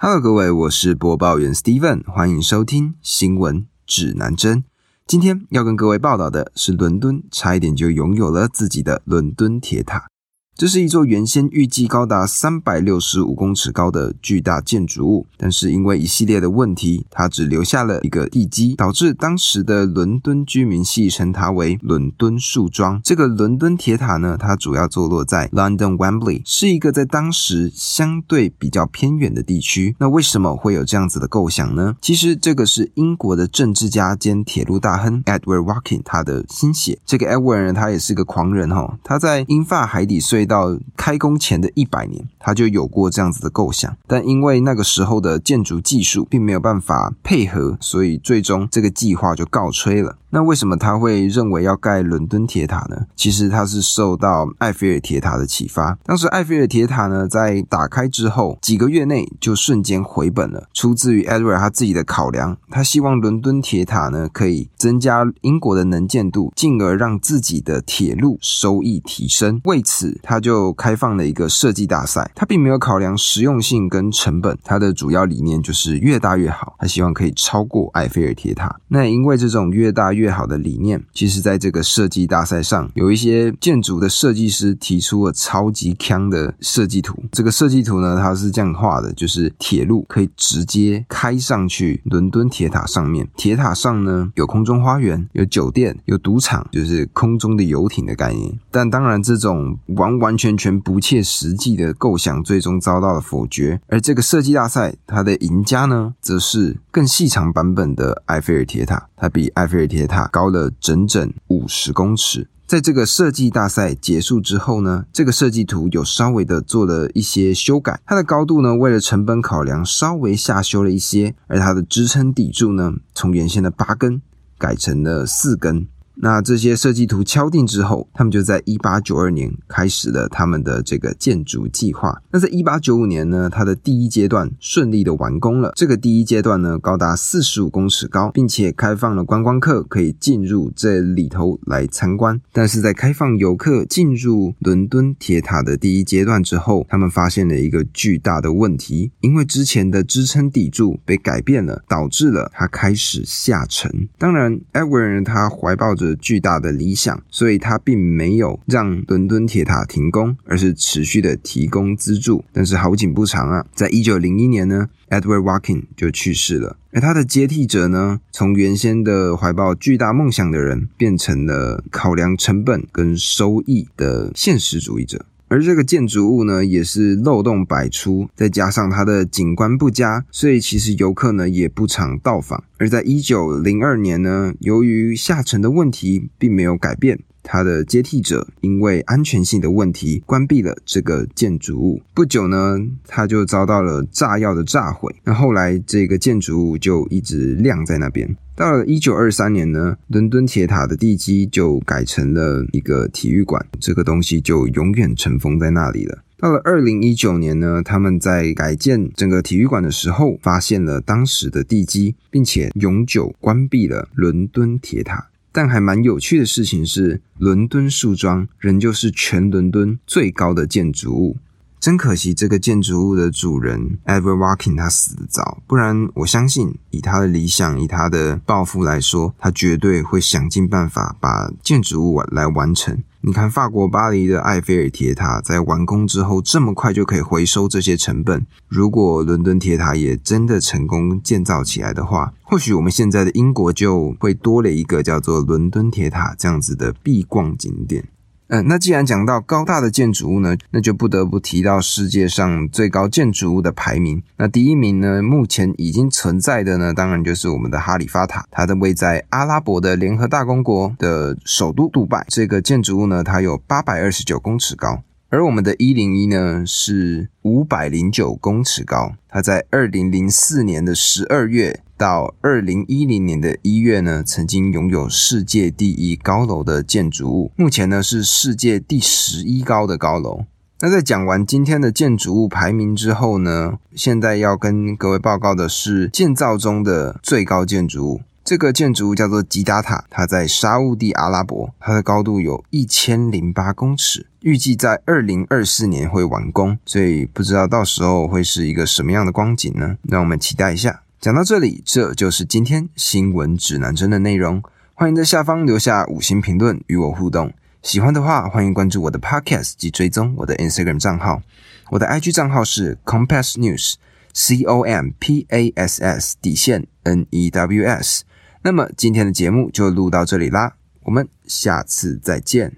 Hello，各位，我是播报员 Steven，欢迎收听新闻指南针。今天要跟各位报道的是，伦敦差一点就拥有了自己的伦敦铁塔。这是一座原先预计高达三百六十五公尺高的巨大建筑物，但是因为一系列的问题，它只留下了一个地基，导致当时的伦敦居民戏称它为“伦敦树桩”。这个伦敦铁塔呢，它主要坐落在 London Wembley，是一个在当时相对比较偏远的地区。那为什么会有这样子的构想呢？其实这个是英国的政治家兼铁路大亨 Edward Walking 他的心血。这个 Edward 呢，他也是个狂人哈，他在英法海底隧到开工前的一百年，他就有过这样子的构想，但因为那个时候的建筑技术并没有办法配合，所以最终这个计划就告吹了。那为什么他会认为要盖伦敦铁塔呢？其实他是受到埃菲尔铁塔的启发。当时埃菲尔铁塔呢，在打开之后几个月内就瞬间回本了，出自于 Edward 他自己的考量。他希望伦敦铁塔呢可以增加英国的能见度，进而让自己的铁路收益提升。为此，他就开放了一个设计大赛。他并没有考量实用性跟成本，他的主要理念就是越大越好。他希望可以超过埃菲尔铁塔。那因为这种越大越越好的理念，其实在这个设计大赛上，有一些建筑的设计师提出了超级强的设计图。这个设计图呢，它是这样画的，就是铁路可以直接开上去伦敦铁塔上面。铁塔上呢，有空中花园，有酒店，有赌场，就是空中的游艇的概念。但当然，这种完完全全不切实际的构想，最终遭到了否决。而这个设计大赛，它的赢家呢，则是更细长版本的埃菲尔铁塔，它比埃菲尔铁塔高了整整五十公尺。在这个设计大赛结束之后呢，这个设计图有稍微的做了一些修改，它的高度呢，为了成本考量，稍微下修了一些，而它的支撑底柱呢，从原先的八根改成了四根。那这些设计图敲定之后，他们就在一八九二年开始了他们的这个建筑计划。那在一八九五年呢，它的第一阶段顺利的完工了。这个第一阶段呢，高达四十五公尺高，并且开放了观光客可以进入这里头来参观。但是在开放游客进入伦敦铁塔的第一阶段之后，他们发现了一个巨大的问题，因为之前的支撑底柱被改变了，导致了它开始下沉。当然，Edward 他怀抱着巨大的理想，所以他并没有让伦敦铁塔停工，而是持续的提供资助。但是好景不长啊，在一九零一年呢，Edward Walking 就去世了，而他的接替者呢，从原先的怀抱巨大梦想的人，变成了考量成本跟收益的现实主义者。而这个建筑物呢，也是漏洞百出，再加上它的景观不佳，所以其实游客呢也不常到访。而在一九零二年呢，由于下沉的问题并没有改变，它的接替者因为安全性的问题关闭了这个建筑物。不久呢，它就遭到了炸药的炸毁。那后来这个建筑物就一直晾在那边。到了一九二三年呢，伦敦铁塔的地基就改成了一个体育馆，这个东西就永远尘封在那里了。到了二零一九年呢，他们在改建整个体育馆的时候，发现了当时的地基，并且永久关闭了伦敦铁塔。但还蛮有趣的事情是，伦敦树桩仍旧是全伦敦最高的建筑物。真可惜，这个建筑物的主人 Edward Walking 他死得早，不然我相信以他的理想、以他的抱负来说，他绝对会想尽办法把建筑物来完成。你看，法国巴黎的埃菲尔铁塔在完工之后，这么快就可以回收这些成本。如果伦敦铁塔也真的成功建造起来的话，或许我们现在的英国就会多了一个叫做伦敦铁塔这样子的必逛景点。嗯，那既然讲到高大的建筑物呢，那就不得不提到世界上最高建筑物的排名。那第一名呢，目前已经存在的呢，当然就是我们的哈利法塔，它的位在阿拉伯的联合大公国的首都杜拜。这个建筑物呢，它有八百二十九公尺高。而我们的一零一呢是五百零九公尺高，它在二零零四年的十二月到二零一零年的一月呢，曾经拥有世界第一高楼的建筑物，目前呢是世界第十一高的高楼。那在讲完今天的建筑物排名之后呢，现在要跟各位报告的是建造中的最高建筑物。这个建筑物叫做吉达塔，它在沙乌地阿拉伯，它的高度有一千零八公尺，预计在二零二四年会完工，所以不知道到时候会是一个什么样的光景呢？让我们期待一下。讲到这里，这就是今天新闻指南针的内容。欢迎在下方留下五星评论与我互动。喜欢的话，欢迎关注我的 Podcast 及追踪我的 Instagram 账号。我的 IG 账号是 Compass News，C O M P A S S 底线 N E W S。那么今天的节目就录到这里啦，我们下次再见。